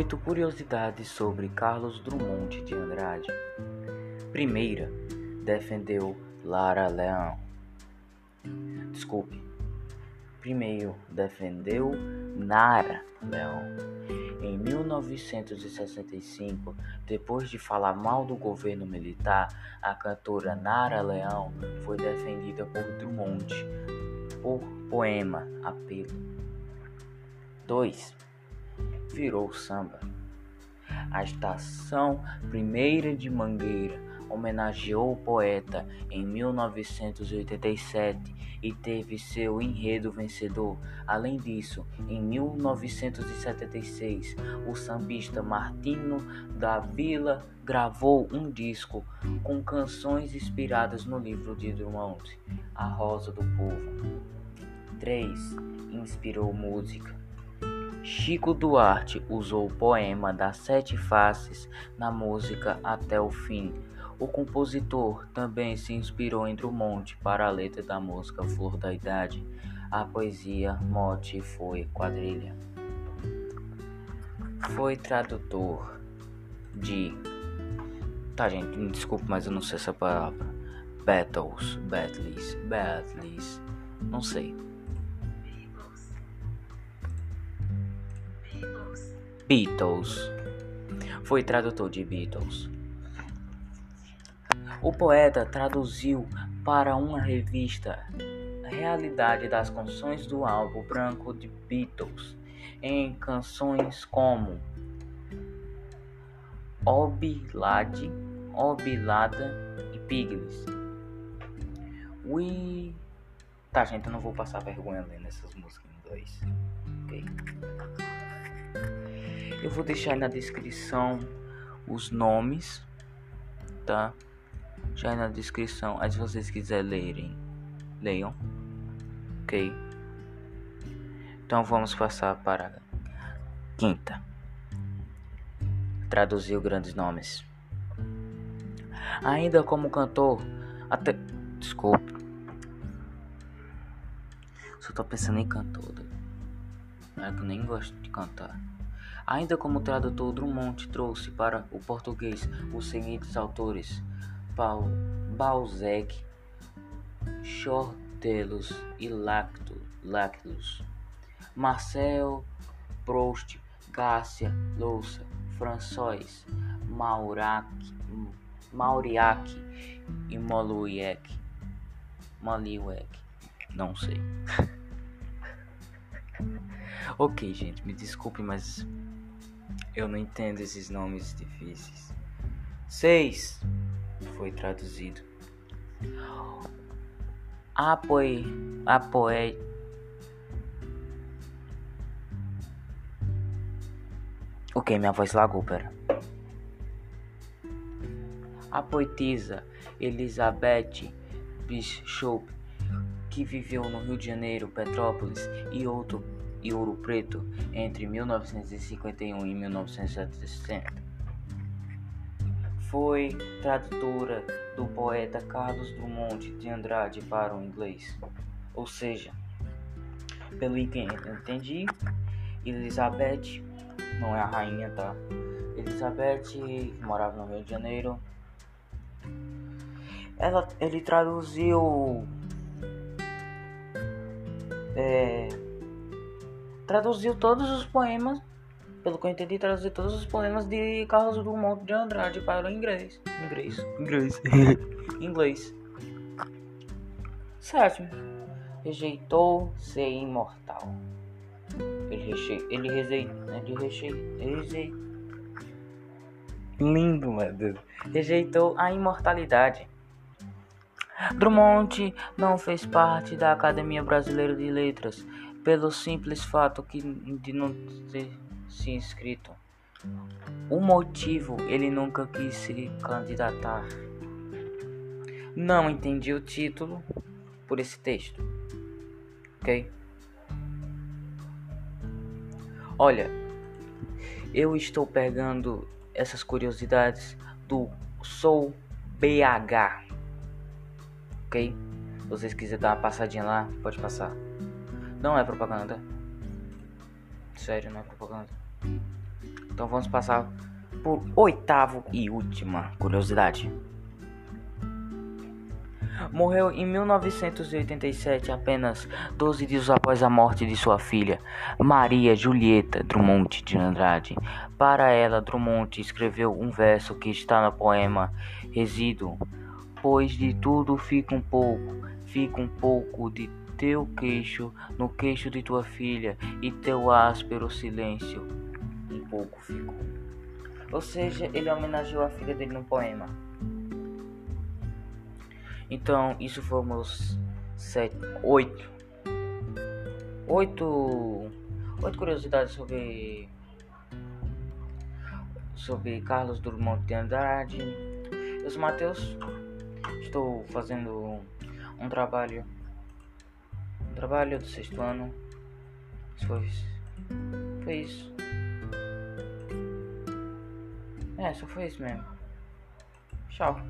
Oito curiosidades sobre Carlos Drummond de Andrade. Primeira, defendeu Lara Leão. Desculpe. Primeiro, defendeu Nara Leão. Em 1965, depois de falar mal do governo militar, a cantora Nara Leão foi defendida por Drummond por poema Apelo. 2 virou samba. A estação Primeira de Mangueira homenageou o poeta em 1987 e teve seu enredo vencedor. Além disso, em 1976, o sambista Martino da Vila gravou um disco com canções inspiradas no livro de Drummond, A Rosa do Povo. 3. Inspirou música. Chico Duarte usou o poema das Sete Faces na música Até o Fim. O compositor também se inspirou em Drummond para a letra da música Flor da Idade. A poesia mote foi quadrilha. Foi tradutor de. Tá, gente, me desculpe, mas eu não sei essa palavra. Battles, battles, battles. Não sei. Beatles. Foi tradutor de Beatles. O poeta traduziu para uma revista a realidade das canções do álbum branco de Beatles em canções como Obilade, Obilada e Piglis. We... Tá, gente, eu não vou passar vergonha lendo essas músicas em inglês. Ok? Eu vou deixar na descrição os nomes, tá? Já na descrição. Aí se vocês quiserem lerem, leiam. Ok? Então vamos passar para a quinta. Traduziu grandes nomes. Ainda como cantor, até. Desculpe. Só tô pensando em cantor. É que eu nem gosto de cantar. Ainda como tradutor, Drummond trouxe para o português os seguintes autores: Paul, Balzac, Chordelos e Lactus, Marcel Proust, Garcia Louça, François, Maurac, Mauriac e Moluiec. Moliuec, não sei. ok, gente, me desculpe, mas eu não entendo esses nomes difíceis. 6. Foi traduzido. Apoie. Apoie. Ok, minha voz lagou, pera. A poetisa Elizabeth Bishop, que viveu no Rio de Janeiro, Petrópolis e outro e Ouro Preto entre 1951 e 1970. Foi tradutora do poeta Carlos Drummond de Andrade para o inglês. Ou seja, pelo que eu entendi, Elizabeth não é a rainha, tá? Elizabeth, morava no Rio de Janeiro, ela, ele traduziu é, traduziu todos os poemas, pelo que eu entendi, traduziu todos os poemas de Carlos Drummond de Andrade para o inglês. Inglês. Inglês. inglês. Sétimo. Rejeitou ser imortal. Ele reche... ele rejeitou, ele reche... Lindo, meu Deus. Rejeitou a imortalidade. Drummond não fez parte da Academia Brasileira de Letras pelo simples fato que de não ter se inscrito. O motivo ele nunca quis se candidatar. Não entendi o título por esse texto. Ok? Olha, eu estou pegando essas curiosidades do Sou BH. Ok? Se vocês quiserem dar uma passadinha lá, pode passar. Não é propaganda. Sério, não é propaganda. Então vamos passar por oitavo e última curiosidade. Morreu em 1987, apenas 12 dias após a morte de sua filha, Maria Julieta Drummond de Andrade. Para ela, Drummond escreveu um verso que está no poema Resíduo. Pois de tudo fica um pouco, fica um pouco de teu queixo no queixo de tua filha, e teu áspero silêncio um pouco ficou. Ou seja, ele homenageou a filha dele no poema. Então, isso fomos sete, oito, oito, oito curiosidades sobre sobre Carlos Drummond de Andrade. Eu sou Matheus. Estou fazendo um trabalho, um trabalho do sexto ano. Foi, foi isso. É, só foi isso mesmo. Tchau.